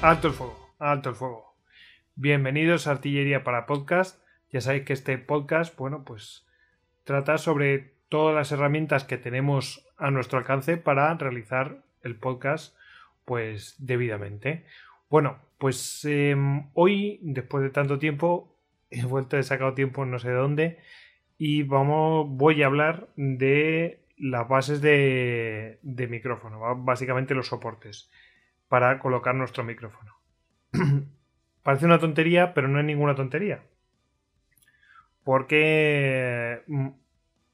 Alto el fuego, alto el fuego. Bienvenidos a Artillería para Podcast. Ya sabéis que este podcast, bueno, pues trata sobre todas las herramientas que tenemos a nuestro alcance para realizar el podcast, pues debidamente. Bueno, pues em, hoy, después de tanto tiempo, he vuelto, he sacado tiempo no sé de dónde y vamos, voy a hablar de las bases de, de micrófono, básicamente los soportes para colocar nuestro micrófono. Parece una tontería, pero no es ninguna tontería. Porque mm,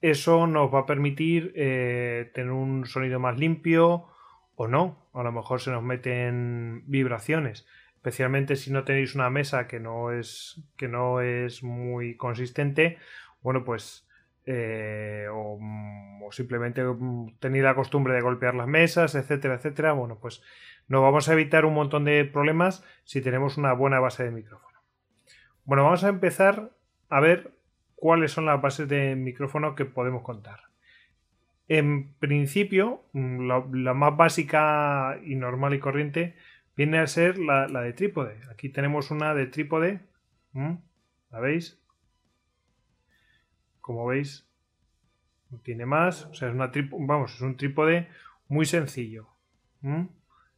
eso nos va a permitir eh, tener un sonido más limpio o no. A lo mejor se nos meten vibraciones. Especialmente si no tenéis una mesa que no es, que no es muy consistente. Bueno, pues eh, o, o, simplemente mm, tenéis la costumbre de golpear las mesas, etcétera, etcétera, bueno, pues nos vamos a evitar un montón de problemas si tenemos una buena base de micrófono. Bueno, vamos a empezar a ver cuáles son las bases de micrófono que podemos contar. En principio, mm, la, más básica y normal y corriente viene a ser la, de trípode. Aquí tenemos una de trípode. ¿La veis? Como veis, no tiene más. O sea, es vamos, es un trípode muy sencillo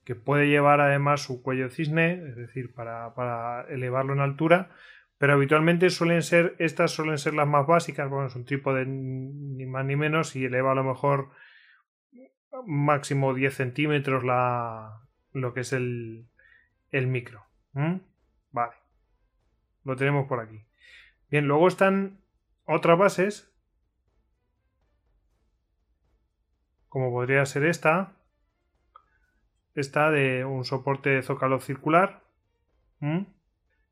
que puede llevar además su cuello cisne, es decir, para, elevarlo en altura, pero habitualmente suelen ser, estas suelen ser las más básicas, bueno, es un trípode ni más ni menos y eleva a lo mejor máximo 10 centímetros la, lo que es el, el micro. Vale, lo tenemos por aquí. Bien, luego están otras bases, como podría ser esta, esta de un soporte de zócalo circular.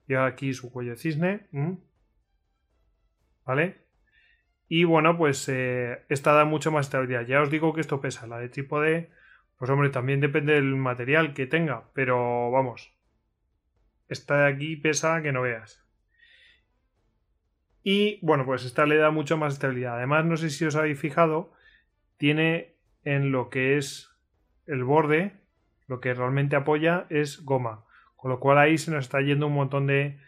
y aquí su cuello cisne. ¿Vale? Y bueno, pues eh, esta da mucho más estabilidad. Ya os digo que esto pesa. La de trípode, pues hombre, también depende del material que tenga. Pero vamos. Esta de aquí pesa que no veas. Y bueno, pues esta le da mucho más estabilidad. Además, no sé si os habéis fijado, tiene en lo que es el borde, lo que realmente apoya es goma. Con lo cual ahí se nos está yendo un montón de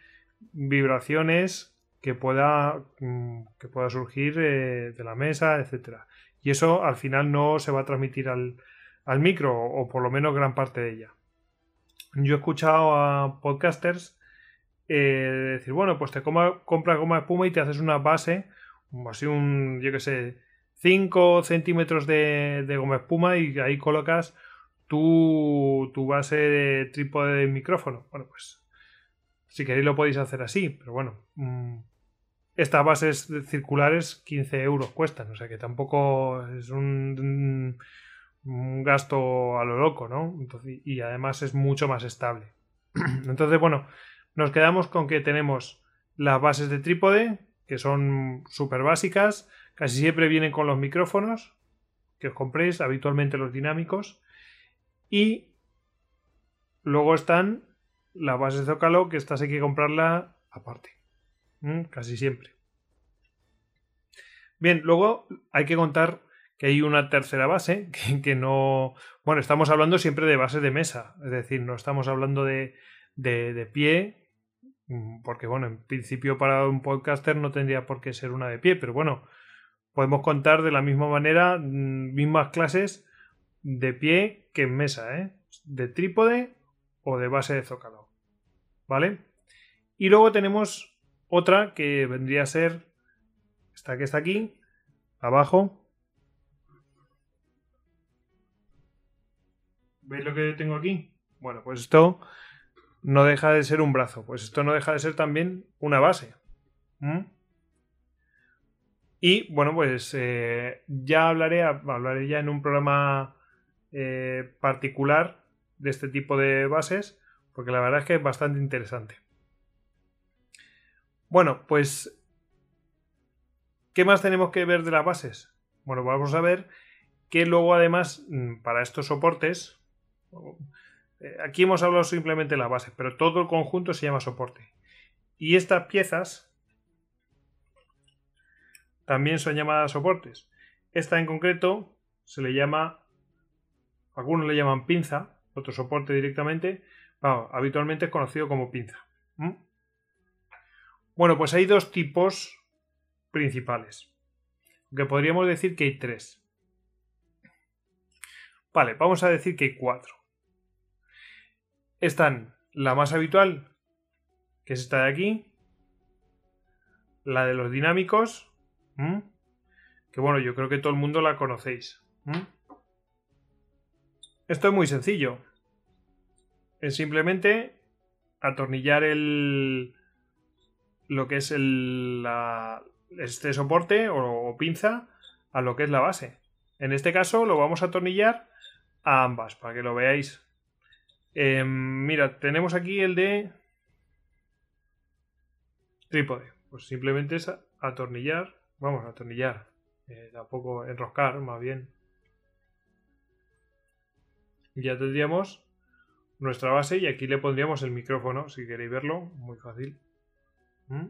vibraciones que pueda, mm, que pueda surgir eh, de la mesa, etcétera. Y eso al final no se va a transmitir al, micro, o por lo menos gran parte de ella. Yo he escuchado a podcasters eh, decir, bueno, pues te compras goma espuma y te haces una base, así un, yo que sé, 5 centímetros de, de goma espuma y ahí colocas tu, tu base de trípode de micrófono. Bueno, pues si queréis lo podéis hacer así, pero bueno. Mm, estas bases circulares 15 euros cuestan, o sea que tampoco es un, gasto a lo loco, ¿no? Y además es mucho más estable. Entonces, bueno, nos quedamos con que tenemos las bases de trípode, que son súper básicas, casi siempre vienen con los micrófonos que os compréis, habitualmente los dinámicos, y luego están la base de Zócalo, que estas hay que comprarla aparte. Casi siempre. Bien, luego hay que contar que hay una tercera base que, no. Bueno, estamos hablando siempre de base de mesa, es decir, no estamos hablando de, de, de, pie, porque bueno, en principio para un podcaster no tendría por qué ser una de pie, pero bueno, podemos contar de la misma manera, mm, mismas clases de pie que en mesa, ¿eh? De trípode o de base de zócalo. ¿Vale? Y luego tenemos otra que vendría a ser esta que está aquí, abajo. ¿Veis lo que tengo aquí? Bueno, pues esto no deja de ser un brazo. Pues esto no deja de ser también una base. Y bueno, pues eh, ya hablaré, hablaré ya en un programa eh, particular de este tipo de bases, porque la verdad es que es bastante interesante. Bueno, pues, ¿qué más tenemos que ver de las bases? Bueno, vamos a ver que luego además mm, para estos soportes, aquí hemos hablado simplemente de la base, pero todo el conjunto se llama soporte. Y estas piezas también son llamadas soportes. Esta en concreto se le llama algunos le llaman pinza, otro soporte directamente, habitualmente es conocido como pinza. Bueno, pues hay dos tipos principales. Que podríamos decir que hay tres. Vale, vamos a decir que hay cuatro. Están la más habitual, que es esta de aquí. La de los dinámicos. Que bueno, yo creo que todo el mundo la conocéis. Esto es muy sencillo. Es simplemente atornillar el. lo que es el. este soporte o, o pinza a lo que es la base. En este caso lo vamos a atornillar a ambas para que lo veáis. Em, mira, tenemos aquí el de trípode. Pues simplemente es atornillar. Vamos a atornillar. Eh, tampoco enroscar, más bien. Ya tendríamos nuestra base y aquí le pondríamos el micrófono, si queréis verlo. Muy fácil. ¿Mm?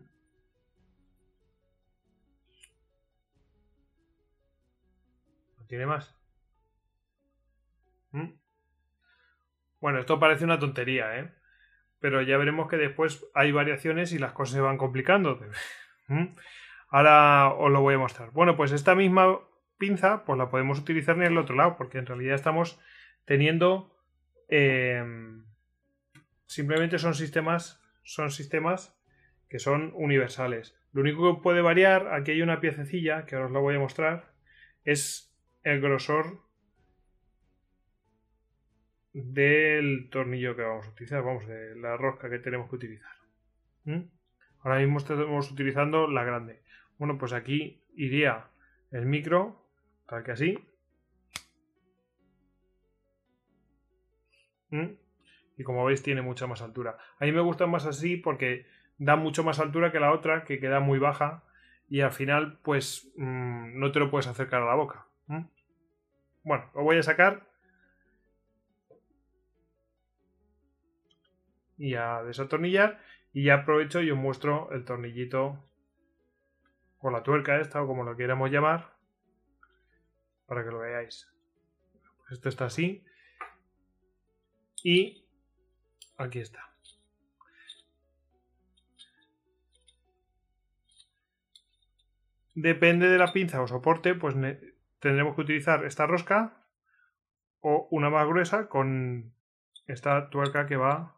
¿No tiene más? ¿Mm? Bueno, esto parece una tontería, ¿eh? Pero ya veremos que después hay variaciones y las cosas se van complicando. ¿Mm? Ahora os lo voy a mostrar. Bueno, pues esta misma pinza pues la podemos utilizar en el otro lado porque en realidad estamos teniendo em, simplemente son sistemas son sistemas que son universales lo único que puede variar aquí hay una piececilla que ahora os la voy a mostrar es el grosor del tornillo que vamos a utilizar, vamos, de la rosca que tenemos que utilizar. Ahora mismo estamos utilizando la grande. Bueno, pues aquí iría el micro, tal que así. Y como veis tiene mucha más altura. A mí me gusta más así porque da mucho más altura que la otra, que queda muy baja. Y al final, pues mm, no te lo puedes acercar a la boca. Bueno, lo voy a sacar y a desatornillar y ya aprovecho y os muestro el tornillito o la tuerca esta o como lo queramos llamar para que lo veáis. Pues esto está así y aquí está. Depende de la pinza o soporte pues tendremos que utilizar esta rosca o una más gruesa con esta tuerca que va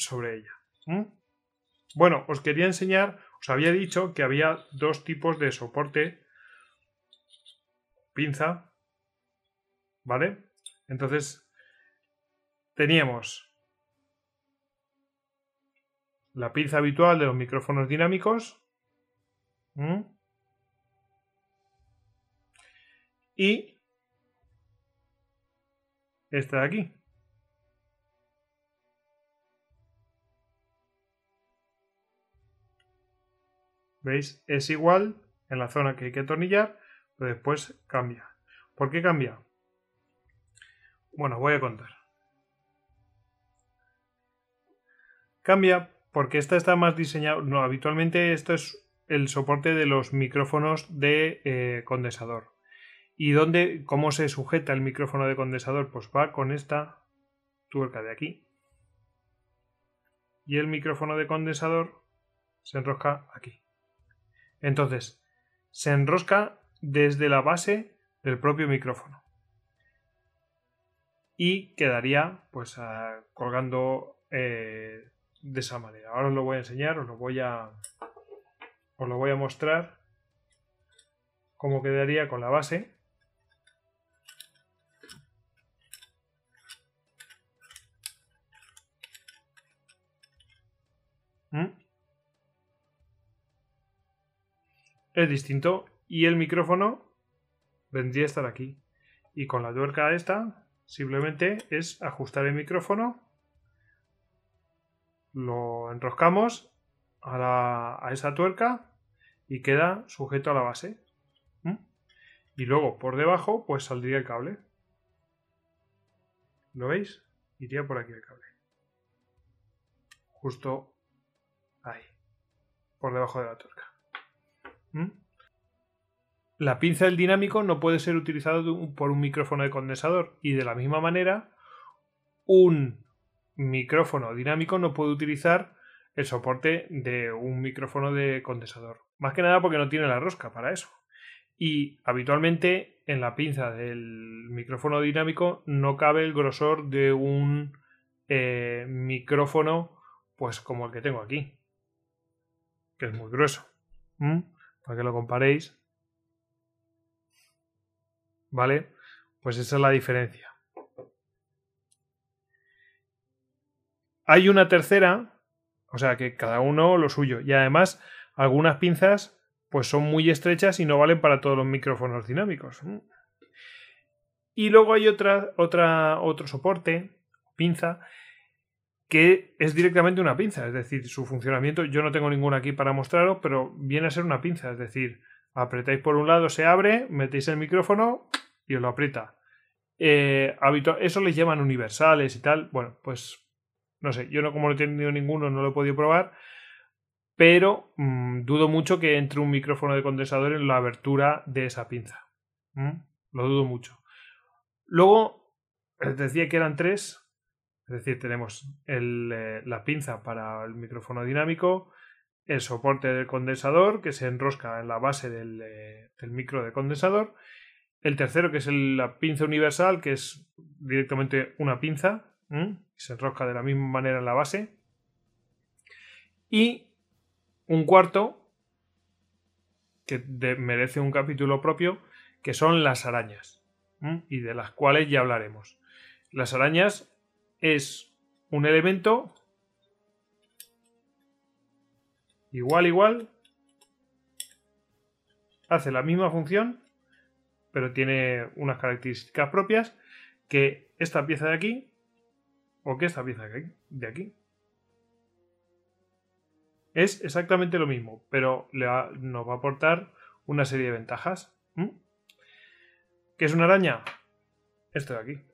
sobre ella. Bueno, os quería enseñar, os había dicho que había dos tipos de soporte pinza, ¿vale? Entonces, teníamos la pinza habitual de los micrófonos dinámicos y esta de aquí. ¿Veis? Es igual en la zona que hay que atornillar, pero después cambia. ¿Por qué cambia? Bueno, voy a contar. Cambia porque esta está más diseñada. No, habitualmente esto es el soporte de los micrófonos de eh, condensador. ¿Y dónde, cómo se sujeta el micrófono de condensador? Pues va con esta tuerca de aquí. Y el micrófono de condensador se enrosca aquí. Entonces, se enrosca desde la base del propio micrófono. Y quedaría pues colgando eh, de esa manera. Ahora os lo voy a enseñar, os lo voy a, os lo voy a mostrar cómo quedaría con la base. ¿Mm? Es distinto y el micrófono vendría a estar aquí. Y con la tuerca esta simplemente es ajustar el micrófono, lo enroscamos a, esa tuerca y queda sujeto a la base. Y luego por debajo pues saldría el cable. ¿Lo veis? Iría por aquí el cable. Justo ahí. Por debajo de la tuerca. ¿Mm? La pinza del dinámico no puede ser utilizado por un micrófono de condensador y de la misma manera un micrófono dinámico no puede utilizar el soporte de un micrófono de condensador. Más que nada porque no tiene la rosca para eso. Y habitualmente en la pinza del micrófono dinámico no cabe el grosor de un eh, micrófono pues como el que tengo aquí. Que es muy grueso. Para que lo comparéis. ¿Vale? Pues esa es la diferencia. Hay una tercera, o sea que cada uno lo suyo. Y además, algunas pinzas pues son muy estrechas y no valen para todos los micrófonos dinámicos. Y luego hay otra, otra, otro soporte, pinza, que es directamente una pinza. Es decir, su funcionamiento, yo no tengo ninguna aquí para mostraros, pero viene a ser una pinza. Es decir, apretáis por un lado, se abre, metéis el micrófono y os lo aprieta. Eh, eso les llaman universales y tal. Bueno, pues no sé, yo no como no he tenido ninguno, no lo he podido probar, pero mm, dudo mucho que entre un micrófono de condensador en la abertura de esa pinza. Lo dudo mucho. Luego, les decía que eran tres, es decir, tenemos eh, la pinza para el micrófono dinámico, el soporte del condensador que se enrosca en la base del, eh, micro de condensador, el tercero que es la pinza universal, que es directamente una pinza, se enrosca de la misma manera en la base. Y un cuarto, que merece un capítulo propio, que son las arañas, y de las cuales ya hablaremos. Las arañas es un elemento igual, igual, hace la misma función, pero tiene unas características propias que esta pieza de aquí o que esta pieza de aquí. Es exactamente lo mismo, pero le nos va a aportar una serie de ventajas. ¿Qué es una araña? Esto de aquí.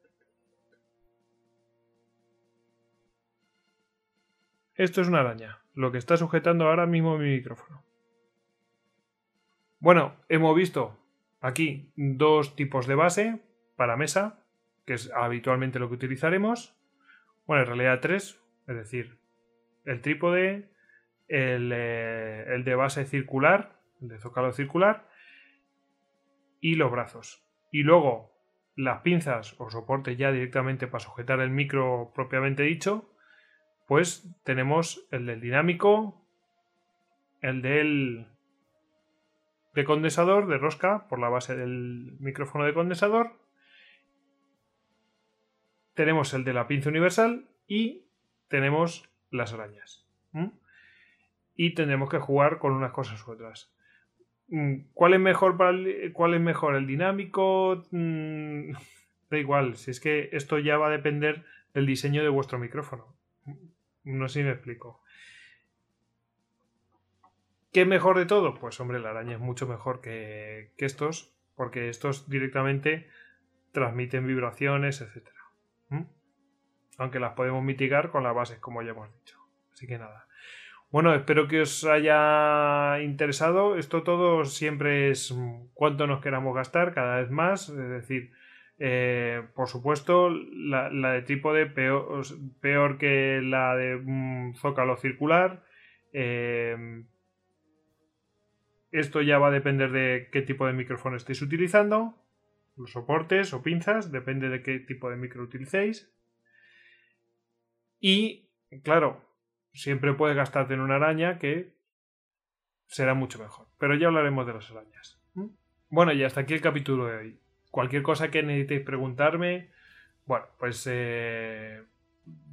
Esto es una araña, lo que está sujetando ahora mismo mi micrófono. Bueno, hemos visto aquí dos tipos de base para mesa, que es habitualmente lo que utilizaremos. Bueno, en realidad tres, es decir, el trípode, el, eh, el de base circular, el de zócalo circular, y los brazos. Y luego las pinzas o soporte ya directamente para sujetar el micro propiamente dicho, pues tenemos el del dinámico, el del de condensador, de rosca, por la base del micrófono de condensador, tenemos el de la pinza universal y tenemos las arañas. Y tendremos que jugar con unas cosas u otras. Mm, ¿Cuál es mejor para el, cuál es mejor el dinámico? Mm, da igual, si es que esto ya va a depender del diseño de vuestro micrófono. No sé si me explico. ¿Qué mejor de todo? Pues hombre, la araña es mucho mejor que, que estos, porque estos directamente transmiten vibraciones. ¿Mm? Aunque las podemos mitigar con las bases, como ya hemos dicho. Así que nada. Bueno, espero que os haya interesado. Esto todo siempre es cuánto nos queramos gastar, cada vez más. Es decir, eh, por supuesto, la, de trípode peor, peor que la de un zócalo circular. Eh, esto ya va a depender de qué tipo de micrófono estéis utilizando los soportes o pinzas, depende de qué tipo de micro utilicéis. Y, claro, siempre puedes gastarte en una araña que será mucho mejor. Pero ya hablaremos de las arañas. Bueno, y hasta aquí el capítulo de hoy. Cualquier cosa que necesitéis preguntarme, bueno, pues eh,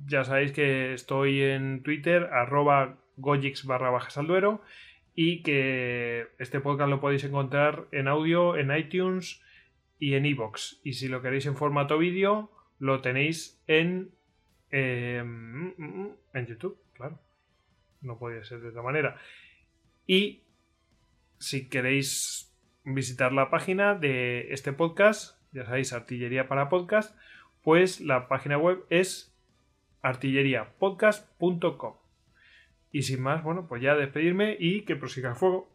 ya sabéis que estoy en Twitter, arroba gojix barra bajas al duero, y que este podcast lo podéis encontrar en audio en iTunes, y en iBox. Y si lo queréis en formato vídeo, lo tenéis en, em, en YouTube, claro. No podía ser de otra manera. Y si queréis visitar la página de este podcast, ya sabéis, Artillería para Podcast, pues la página web es artilleriapodcast.com. Y sin más, bueno, pues ya despedirme y que prosiga el fuego.